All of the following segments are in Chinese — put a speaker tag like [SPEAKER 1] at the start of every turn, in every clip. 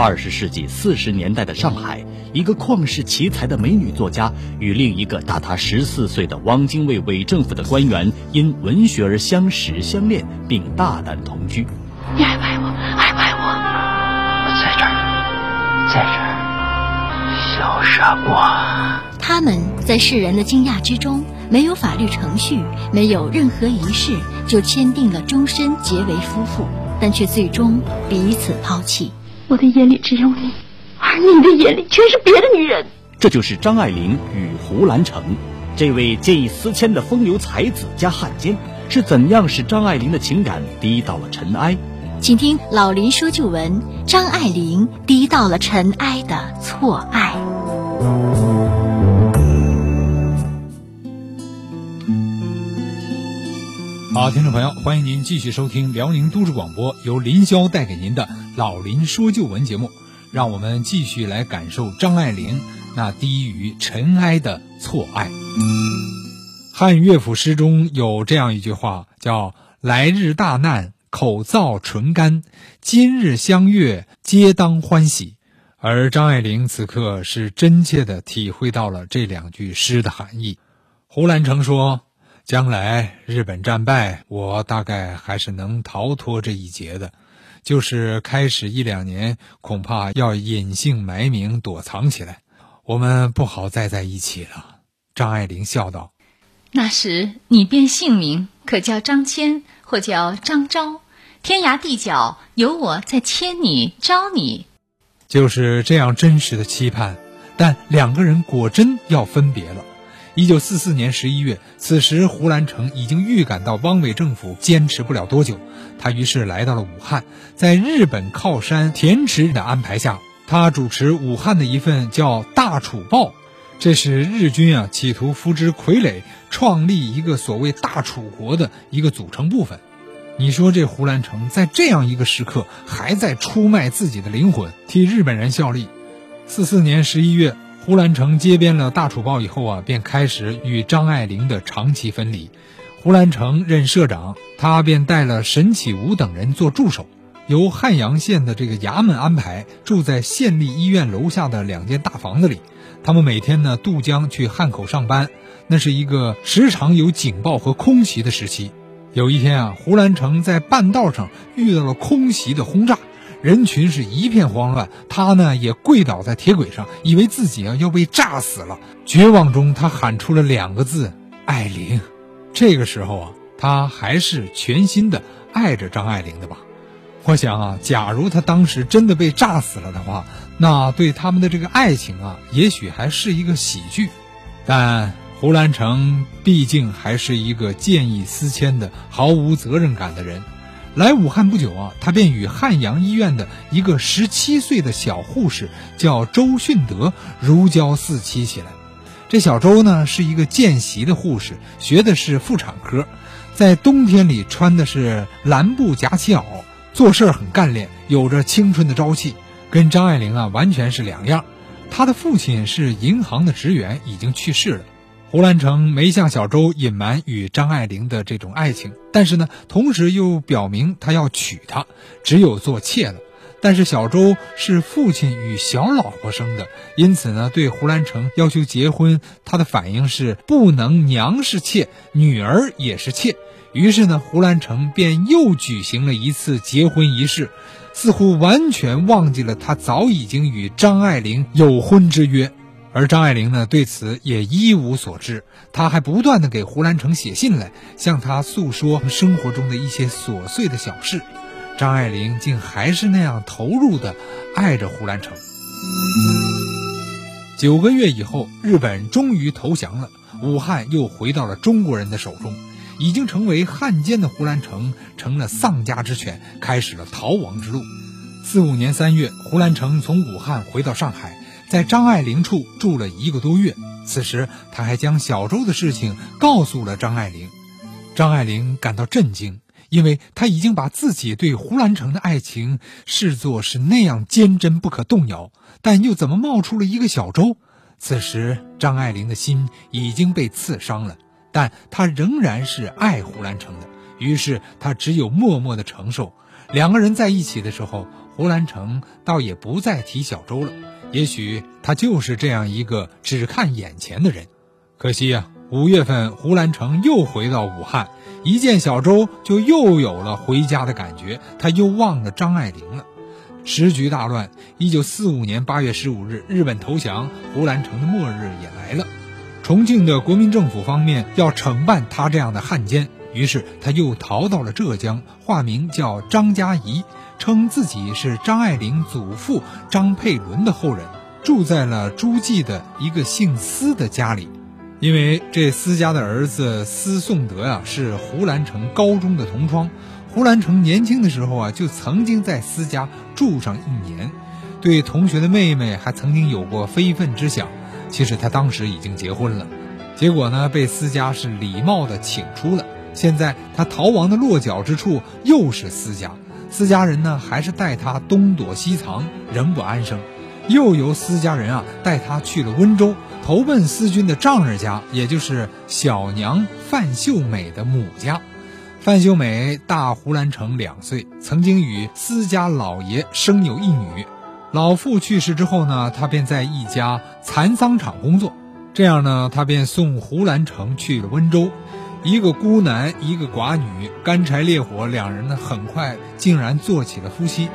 [SPEAKER 1] 二十世纪四十年代的上海，一个旷世奇才的美女作家与另一个大她十四岁的汪精卫伪政府的官员因文学而相识相恋，并大胆同居。
[SPEAKER 2] 你爱不爱我？爱不爱我？
[SPEAKER 3] 在这儿，在这儿，小傻瓜。
[SPEAKER 4] 他们在世人的惊讶之中，没有法律程序，没有任何仪式，就签订了终身结为夫妇，但却最终彼此抛弃。
[SPEAKER 2] 我的眼里只有你，而你的眼里全是别的女人。
[SPEAKER 1] 这就是张爱玲与胡兰成，这位见异思迁的风流才子加汉奸，是怎样使张爱玲的情感低到了尘埃？
[SPEAKER 4] 请听老林说旧闻：张爱玲低到了尘埃的错爱。
[SPEAKER 5] 好，听众朋友，欢迎您继续收听辽宁都市广播，由林霄带给您的《老林说旧闻》节目。让我们继续来感受张爱玲那低于尘埃的错爱。汉乐府诗中有这样一句话，叫“来日大难，口燥唇干；今日相悦，皆当欢喜。”而张爱玲此刻是真切地体会到了这两句诗的含义。胡兰成说。将来日本战败，我大概还是能逃脱这一劫的。就是开始一两年，恐怕要隐姓埋名躲藏起来，我们不好再在一起了。张爱玲笑道：“
[SPEAKER 6] 那时你变姓名，可叫张骞，或叫张昭，天涯地角有我在牵你招你。”
[SPEAKER 5] 就是这样真实的期盼，但两个人果真要分别了。一九四四年十一月，此时胡兰成已经预感到汪伪政府坚持不了多久，他于是来到了武汉。在日本靠山田池的安排下，他主持武汉的一份叫《大楚报》，这是日军啊企图扶植傀儡，创立一个所谓大楚国的一个组成部分。你说这胡兰成在这样一个时刻还在出卖自己的灵魂，替日本人效力。四四年十一月。胡兰成接编了《大楚报》以后啊，便开始与张爱玲的长期分离。胡兰成任社长，他便带了沈启吾等人做助手，由汉阳县的这个衙门安排，住在县立医院楼下的两间大房子里。他们每天呢渡江去汉口上班，那是一个时常有警报和空袭的时期。有一天啊，胡兰成在半道上遇到了空袭的轰炸。人群是一片慌乱，他呢也跪倒在铁轨上，以为自己啊要被炸死了。绝望中，他喊出了两个字：“爱玲。”这个时候啊，他还是全心的爱着张爱玲的吧？我想啊，假如他当时真的被炸死了的话，那对他们的这个爱情啊，也许还是一个喜剧。但胡兰成毕竟还是一个见异思迁的、毫无责任感的人。来武汉不久啊，他便与汉阳医院的一个十七岁的小护士叫周训德如胶似漆起来。这小周呢是一个见习的护士，学的是妇产科，在冬天里穿的是蓝布夹起袄，做事很干练，有着青春的朝气，跟张爱玲啊完全是两样。他的父亲是银行的职员，已经去世了。胡兰成没向小周隐瞒与张爱玲的这种爱情，但是呢，同时又表明他要娶她，只有做妾了。但是小周是父亲与小老婆生的，因此呢，对胡兰成要求结婚，他的反应是不能娘是妾，女儿也是妾。于是呢，胡兰成便又举行了一次结婚仪式，似乎完全忘记了他早已经与张爱玲有婚之约。而张爱玲呢，对此也一无所知。她还不断的给胡兰成写信来，向他诉说生活中的一些琐碎的小事。张爱玲竟还是那样投入的爱着胡兰成。九个月以后，日本终于投降了，武汉又回到了中国人的手中。已经成为汉奸的胡兰成成了丧家之犬，开始了逃亡之路。四五年三月，胡兰成从武汉回到上海。在张爱玲处住了一个多月，此时他还将小周的事情告诉了张爱玲。张爱玲感到震惊，因为他已经把自己对胡兰成的爱情视作是那样坚贞不可动摇，但又怎么冒出了一个小周？此时张爱玲的心已经被刺伤了，但她仍然是爱胡兰成的，于是她只有默默的承受。两个人在一起的时候。胡兰成倒也不再提小周了。也许他就是这样一个只看眼前的人。可惜呀，五月份胡兰成又回到武汉，一见小周就又有了回家的感觉，他又忘了张爱玲了。时局大乱，一九四五年八月十五日，日本投降，胡兰成的末日也来了。重庆的国民政府方面要惩办他这样的汉奸，于是他又逃到了浙江，化名叫张嘉怡，称自己是张爱玲祖父张佩纶的后人，住在了诸暨的一个姓司的家里。因为这司家的儿子司颂德呀，是胡兰成高中的同窗。胡兰成年轻的时候啊，就曾经在司家住上一年，对同学的妹妹还曾经有过非分之想。其实他当时已经结婚了，结果呢，被司家是礼貌的请出了。现在他逃亡的落脚之处又是司家，私家人呢还是带他东躲西藏，仍不安生。又由私家人啊带他去了温州。投奔思君的丈人家，也就是小娘范秀美的母家。范秀美大胡兰成两岁，曾经与私家老爷生有一女。老父去世之后呢，他便在一家蚕桑厂工作。这样呢，他便送胡兰成去了温州。一个孤男，一个寡女，干柴烈火，两人呢，很快竟然做起了夫妻。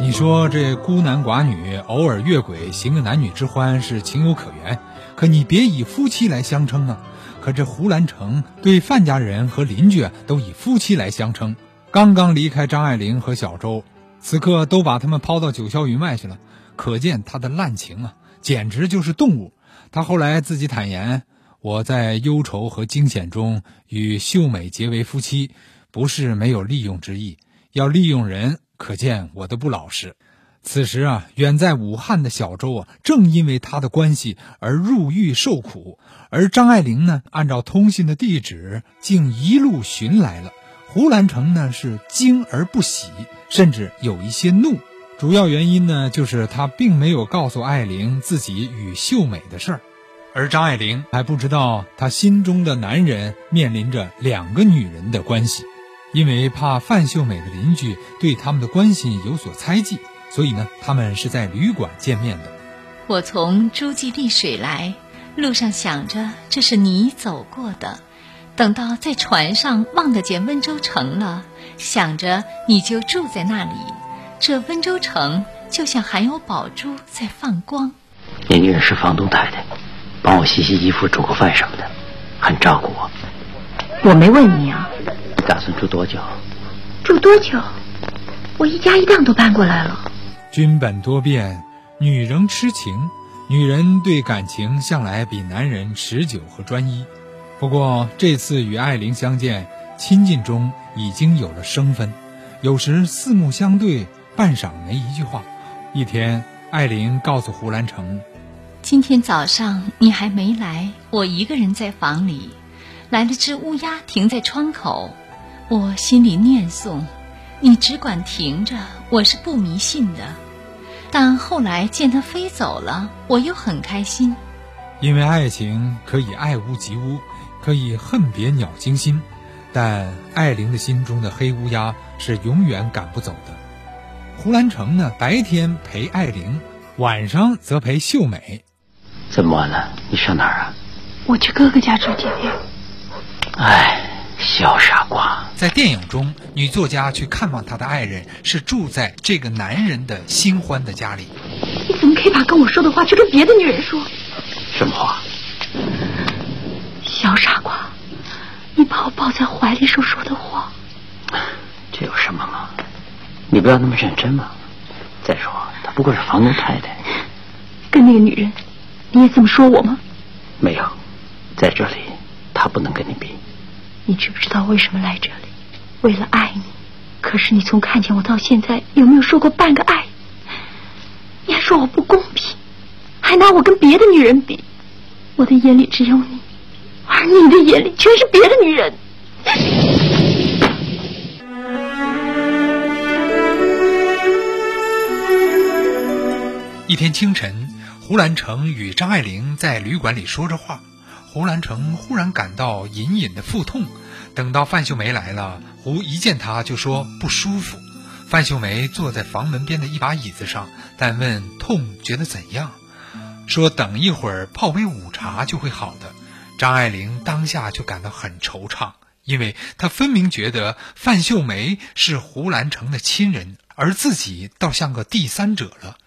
[SPEAKER 5] 你说这孤男寡女偶尔越轨行个男女之欢是情有可原，可你别以夫妻来相称啊！可这胡兰成对范家人和邻居都以夫妻来相称。刚刚离开张爱玲和小周，此刻都把他们抛到九霄云外去了，可见他的滥情啊，简直就是动物。他后来自己坦言：“我在忧愁和惊险中与秀美结为夫妻，不是没有利用之意，要利用人。”可见我的不老实。此时啊，远在武汉的小周啊，正因为他的关系而入狱受苦。而张爱玲呢，按照通信的地址，竟一路寻来了。胡兰成呢，是惊而不喜，甚至有一些怒。主要原因呢，就是他并没有告诉爱玲自己与秀美的事儿，而张爱玲还不知道她心中的男人面临着两个女人的关系。因为怕范秀美的邻居对他们的关系有所猜忌，所以呢，他们是在旅馆见面的。
[SPEAKER 6] 我从诸暨丽水来，路上想着这是你走过的，等到在船上望得见温州城了，想着你就住在那里，这温州城就像含有宝珠在放光。
[SPEAKER 3] 那女人是房东太太，帮我洗洗衣服、煮个饭什么的，很照顾我。
[SPEAKER 2] 我没问你啊。
[SPEAKER 3] 打算住多久？
[SPEAKER 2] 住多久？我一家一档都搬过来了。
[SPEAKER 5] 君本多变，女人痴情，女人对感情向来比男人持久和专一。不过这次与艾琳相见，亲近中已经有了生分，有时四目相对，半晌没一句话。一天，艾琳告诉胡兰成：“
[SPEAKER 6] 今天早上你还没来，我一个人在房里，来了只乌鸦停在窗口。”我心里念诵，你只管停着，我是不迷信的。但后来见它飞走了，我又很开心。
[SPEAKER 5] 因为爱情可以爱屋及乌，可以恨别鸟惊心，但爱玲的心中的黑乌鸦是永远赶不走的。胡兰成呢，白天陪爱玲，晚上则陪秀美。
[SPEAKER 3] 这么晚了，你上哪儿啊？
[SPEAKER 2] 我去哥哥家住几天。
[SPEAKER 3] 哎。小傻瓜，
[SPEAKER 5] 在电影中，女作家去看望她的爱人，是住在这个男人的新欢的家里。
[SPEAKER 2] 你怎么可以把跟我说的话去跟别的女人说？
[SPEAKER 3] 什么话？
[SPEAKER 2] 小傻瓜，你把我抱在怀里时说的话。
[SPEAKER 3] 这有什么吗？你不要那么认真嘛。再说，她不过是房东太太。
[SPEAKER 2] 跟那个女人，你也这么说我吗？
[SPEAKER 3] 没有，在这里，他不能跟你比。
[SPEAKER 2] 你知不知道为什么来这里？为了爱你。可是你从看见我到现在，有没有说过半个爱？你还说我不公平，还拿我跟别的女人比。我的眼里只有你，而你的眼里全是别的女人。
[SPEAKER 5] 一天清晨，胡兰成与张爱玲在旅馆里说着话。胡兰成忽然感到隐隐的腹痛，等到范秀梅来了，胡。一见她就说不舒服。范秀梅坐在房门边的一把椅子上，但问痛觉得怎样，说等一会儿泡杯午茶就会好的。张爱玲当下就感到很惆怅，因为她分明觉得范秀梅是胡兰成的亲人，而自己倒像个第三者了。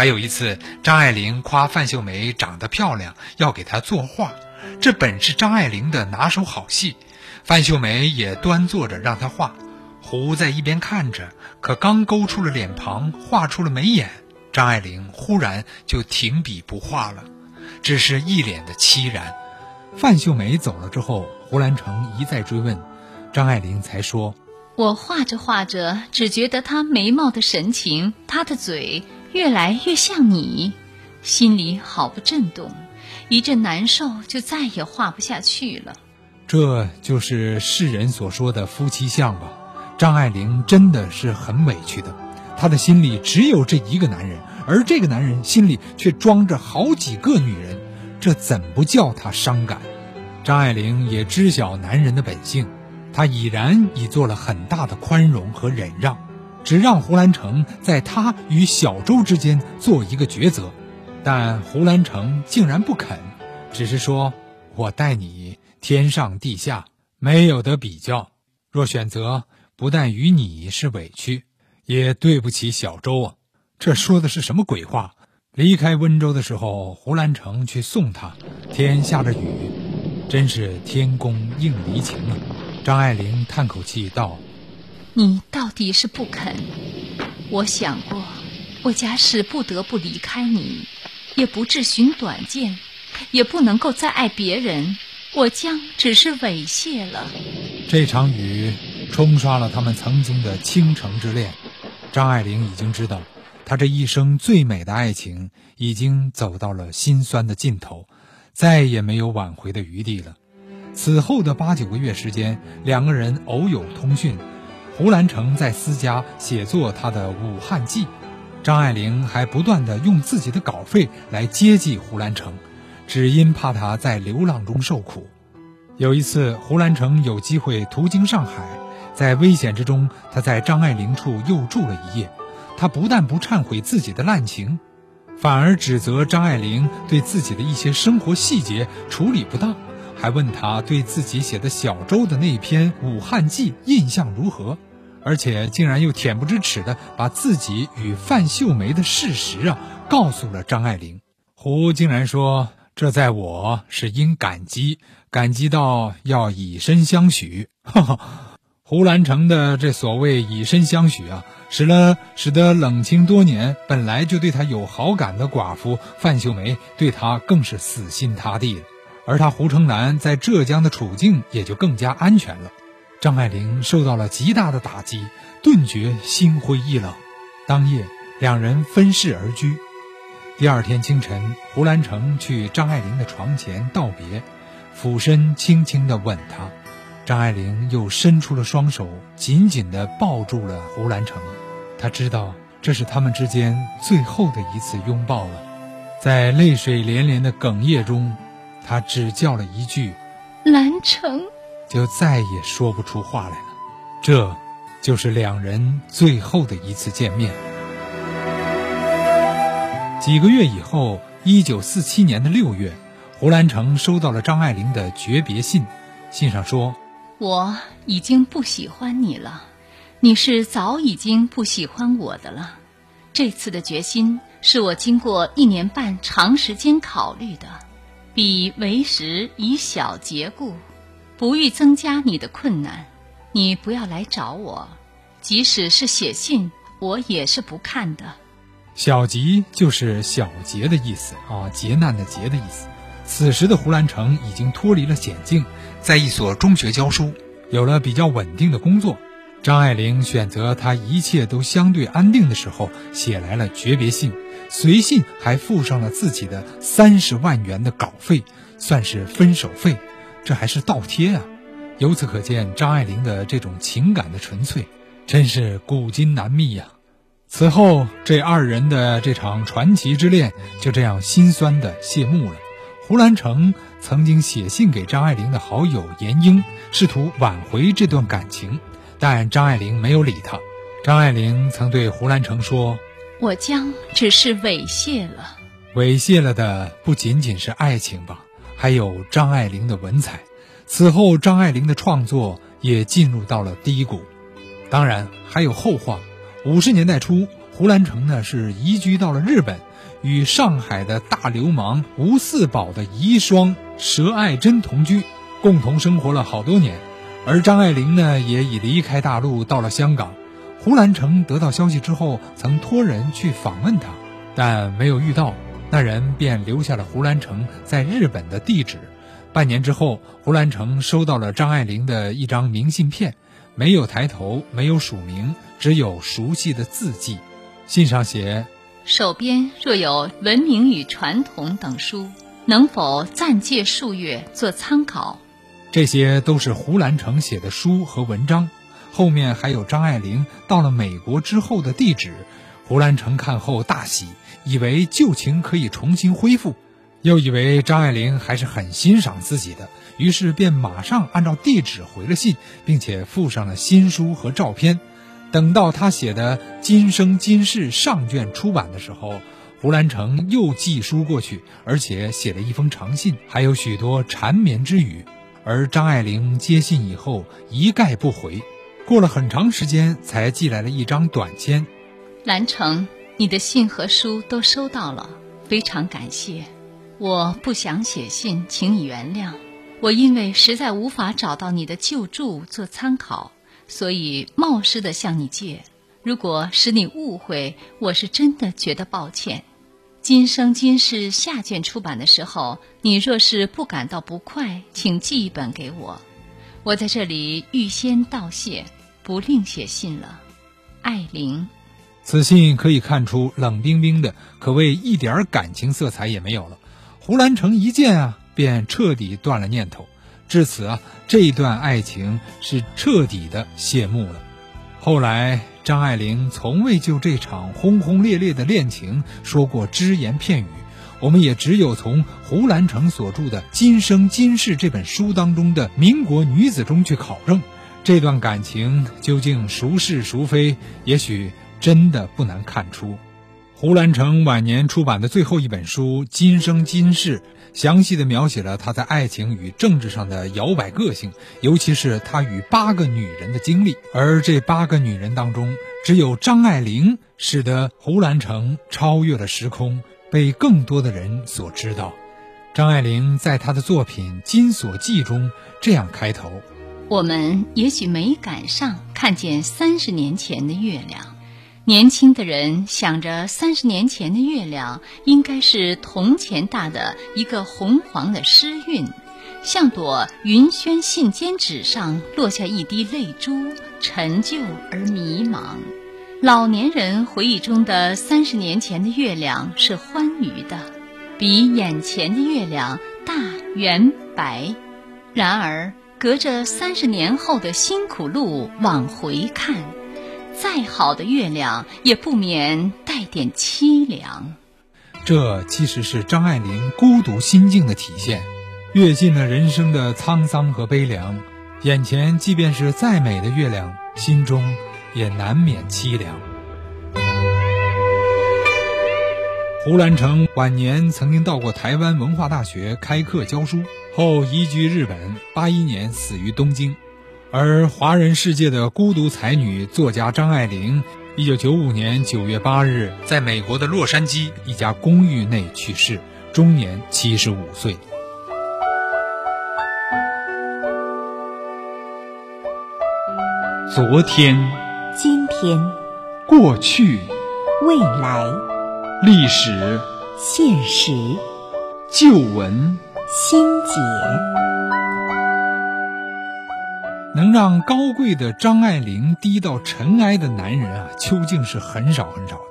[SPEAKER 5] 还有一次，张爱玲夸范秀梅长得漂亮，要给她作画，这本是张爱玲的拿手好戏，范秀梅也端坐着让她画。胡在一边看着，可刚勾出了脸庞，画出了眉眼，张爱玲忽然就停笔不画了，只是一脸的凄然。范秀梅走了之后，胡兰成一再追问，张爱玲才说：“
[SPEAKER 6] 我画着画着，只觉得她眉毛的神情，她的嘴越来越像你，心里好不震动，一阵难受，就再也画不下去了。”
[SPEAKER 5] 这就是世人所说的夫妻相吧。张爱玲真的是很委屈的，她的心里只有这一个男人，而这个男人心里却装着好几个女人，这怎不叫她伤感？张爱玲也知晓男人的本性，她已然已做了很大的宽容和忍让，只让胡兰成在他与小周之间做一个抉择，但胡兰成竟然不肯，只是说：“我待你天上地下，没有得比较，若选择。”不但与你是委屈，也对不起小周啊！这说的是什么鬼话？离开温州的时候，胡兰成去送他，天下着雨，真是天公应离情啊！张爱玲叹口气道：“
[SPEAKER 6] 你到底是不肯。我想过，我假使不得不离开你，也不至寻短见，也不能够再爱别人，我将只是猥亵了。
[SPEAKER 5] 这场雨。”冲刷了他们曾经的倾城之恋，张爱玲已经知道，她这一生最美的爱情已经走到了心酸的尽头，再也没有挽回的余地了。此后的八九个月时间，两个人偶有通讯。胡兰成在私家写作他的《武汉记》，张爱玲还不断的用自己的稿费来接济胡兰成，只因怕他在流浪中受苦。有一次，胡兰成有机会途经上海。在危险之中，他在张爱玲处又住了一夜。他不但不忏悔自己的滥情，反而指责张爱玲对自己的一些生活细节处理不当，还问他对自己写的小周的那篇《武汉记》印象如何，而且竟然又恬不知耻地把自己与范秀梅的事实啊告诉了张爱玲。胡竟然说：“这在我是因感激，感激到要以身相许。”哈哈。胡兰成的这所谓以身相许啊，使了使得冷清多年、本来就对他有好感的寡妇范秀梅对他更是死心塌地了，而他胡成南在浙江的处境也就更加安全了。张爱玲受到了极大的打击，顿觉心灰意冷。当夜，两人分室而居。第二天清晨，胡兰成去张爱玲的床前道别，俯身轻轻地吻她。张爱玲又伸出了双手，紧紧地抱住了胡兰成。她知道这是他们之间最后的一次拥抱了。在泪水连连的哽咽中，她只叫了一句“
[SPEAKER 6] 兰成”，
[SPEAKER 5] 就再也说不出话来了。这，就是两人最后的一次见面。几个月以后，一九四七年的六月，胡兰成收到了张爱玲的诀别信，信上说。
[SPEAKER 6] 我已经不喜欢你了，你是早已经不喜欢我的了。这次的决心是我经过一年半长时间考虑的，彼为时以小节故，不欲增加你的困难。你不要来找我，即使是写信，我也是不看的。
[SPEAKER 5] 小吉就是小劫的意思啊，劫难的劫的意思。此时的胡兰成已经脱离了险境。在一所中学教书，有了比较稳定的工作，张爱玲选择他一切都相对安定的时候，写来了诀别信，随信还附上了自己的三十万元的稿费，算是分手费，这还是倒贴啊！由此可见，张爱玲的这种情感的纯粹，真是古今难觅呀。此后，这二人的这场传奇之恋就这样心酸的谢幕了。胡兰成曾经写信给张爱玲的好友闫英，试图挽回这段感情，但张爱玲没有理他。张爱玲曾对胡兰成说：“
[SPEAKER 6] 我将只是猥亵了，
[SPEAKER 5] 猥亵了的不仅仅是爱情吧，还有张爱玲的文采。此后，张爱玲的创作也进入到了低谷。当然，还有后话。五十年代初，胡兰成呢是移居到了日本，与上海的大流氓吴四宝的遗孀佘爱珍同居，共同生活了好多年。”而张爱玲呢，也已离开大陆，到了香港。胡兰成得到消息之后，曾托人去访问他，但没有遇到，那人便留下了胡兰成在日本的地址。半年之后，胡兰成收到了张爱玲的一张明信片，没有抬头，没有署名，只有熟悉的字迹。信上写：“
[SPEAKER 6] 手边若有《文明与传统》等书，能否暂借数月做参考？”
[SPEAKER 5] 这些都是胡兰成写的书和文章，后面还有张爱玲到了美国之后的地址。胡兰成看后大喜，以为旧情可以重新恢复，又以为张爱玲还是很欣赏自己的，于是便马上按照地址回了信，并且附上了新书和照片。等到他写的《今生今世》上卷出版的时候，胡兰成又寄书过去，而且写了一封长信，还有许多缠绵之语。而张爱玲接信以后一概不回，过了很长时间才寄来了一张短签。
[SPEAKER 6] 兰城，你的信和书都收到了，非常感谢。我不想写信，请你原谅。我因为实在无法找到你的旧著做参考，所以冒失的向你借。如果使你误会，我是真的觉得抱歉。今生今世下卷出版的时候，你若是不感到不快，请寄一本给我。我在这里预先道谢，不另写信了。艾玲，
[SPEAKER 5] 此信可以看出冷冰冰的，可谓一点感情色彩也没有了。胡兰成一见啊，便彻底断了念头。至此啊，这段爱情是彻底的谢幕了。后来。张爱玲从未就这场轰轰烈烈的恋情说过只言片语，我们也只有从胡兰成所著的《今生今世》这本书当中的民国女子中去考证，这段感情究竟孰是孰非，也许真的不难看出。胡兰成晚年出版的最后一本书《今生今世》。详细的描写了他在爱情与政治上的摇摆个性，尤其是他与八个女人的经历。而这八个女人当中，只有张爱玲使得胡兰成超越了时空，被更多的人所知道。张爱玲在她的作品《金锁记》中这样开头：“
[SPEAKER 6] 我们也许没赶上看见三十年前的月亮。”年轻的人想着，三十年前的月亮应该是铜钱大的一个红黄的诗韵，像朵云轩信笺纸上落下一滴泪珠，陈旧而迷茫。老年人回忆中的三十年前的月亮是欢愉的，比眼前的月亮大圆白。然而，隔着三十年后的辛苦路往回看。再好的月亮，也不免带点凄凉。
[SPEAKER 5] 这其实是张爱玲孤独心境的体现，阅尽了人生的沧桑和悲凉，眼前即便是再美的月亮，心中也难免凄凉。胡兰成晚年曾经到过台湾文化大学开课教书，后移居日本，八一年死于东京。而华人世界的孤独才女作家张爱玲，一九九五年九月八日，在美国的洛杉矶一家公寓内去世，终年七十五岁。昨天、
[SPEAKER 7] 今天、
[SPEAKER 5] 过去、
[SPEAKER 7] 未来、
[SPEAKER 5] 历史、
[SPEAKER 7] 现实、
[SPEAKER 5] 旧闻、
[SPEAKER 7] 心结。
[SPEAKER 5] 能让高贵的张爱玲低到尘埃的男人啊，究竟是很少很少的。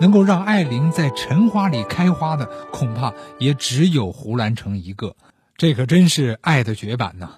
[SPEAKER 5] 能够让爱玲在尘花里开花的，恐怕也只有胡兰成一个。这可真是爱的绝版呐！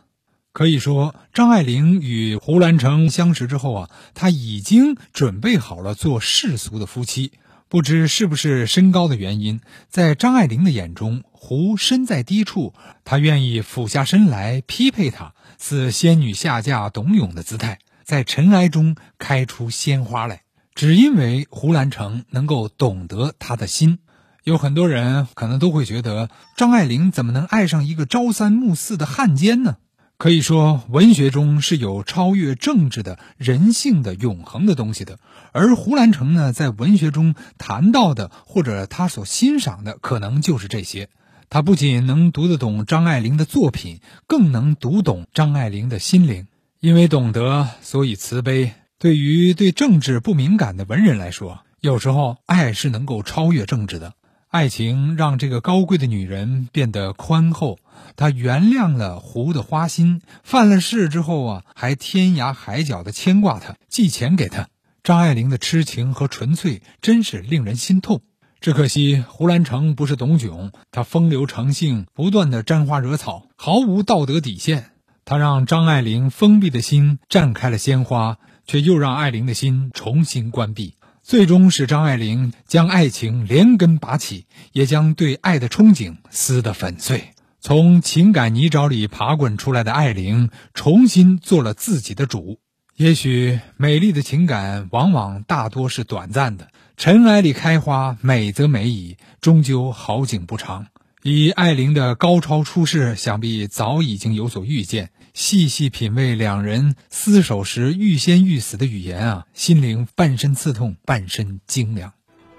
[SPEAKER 5] 可以说，张爱玲与胡兰成相识之后啊，她已经准备好了做世俗的夫妻。不知是不是身高的原因，在张爱玲的眼中，胡身在低处，她愿意俯下身来匹配他。似仙女下嫁董永的姿态，在尘埃中开出鲜花来，只因为胡兰成能够懂得他的心。有很多人可能都会觉得，张爱玲怎么能爱上一个朝三暮四的汉奸呢？可以说，文学中是有超越政治的人性的永恒的东西的。而胡兰成呢，在文学中谈到的，或者他所欣赏的，可能就是这些。他不仅能读得懂张爱玲的作品，更能读懂张爱玲的心灵。因为懂得，所以慈悲。对于对政治不敏感的文人来说，有时候爱是能够超越政治的。爱情让这个高贵的女人变得宽厚，她原谅了胡的花心，犯了事之后啊，还天涯海角的牵挂他，寄钱给他。张爱玲的痴情和纯粹真是令人心痛。只可惜胡兰成不是董炯，他风流成性，不断的沾花惹草，毫无道德底线。他让张爱玲封闭的心绽开了鲜花，却又让爱玲的心重新关闭。最终使张爱玲将爱情连根拔起，也将对爱的憧憬撕得粉碎。从情感泥沼里爬滚出来的爱玲，重新做了自己的主。也许美丽的情感往往大多是短暂的，尘埃里开花，美则美矣，终究好景不长。以爱玲的高超出世，想必早已经有所预见。细细品味两人厮守时欲仙欲死的语言啊，心灵半身刺痛，半身精凉。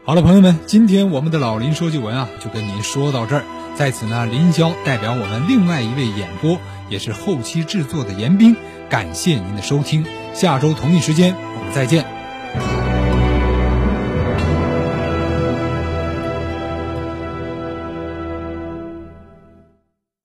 [SPEAKER 5] 好了，朋友们，今天我们的老林说旧闻啊，就跟您说到这儿。在此呢，林霄代表我们另外一位演播，也是后期制作的严斌，感谢您的收听。下周同一时间，我们再见。